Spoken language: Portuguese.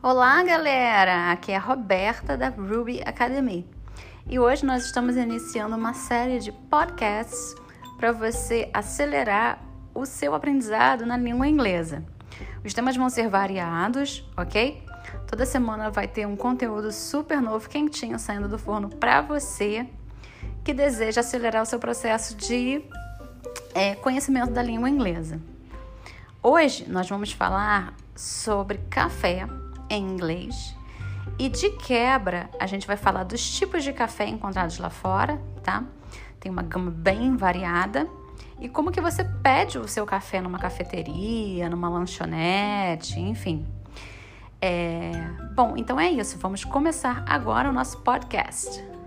Olá, galera! Aqui é a Roberta da Ruby Academy e hoje nós estamos iniciando uma série de podcasts para você acelerar o seu aprendizado na língua inglesa. Os temas vão ser variados, ok? Toda semana vai ter um conteúdo super novo, quentinho, saindo do forno para você que deseja acelerar o seu processo de é, conhecimento da língua inglesa. Hoje nós vamos falar sobre café em inglês. E de quebra, a gente vai falar dos tipos de café encontrados lá fora, tá? Tem uma gama bem variada. E como que você pede o seu café numa cafeteria, numa lanchonete, enfim. É... Bom, então é isso. Vamos começar agora o nosso podcast.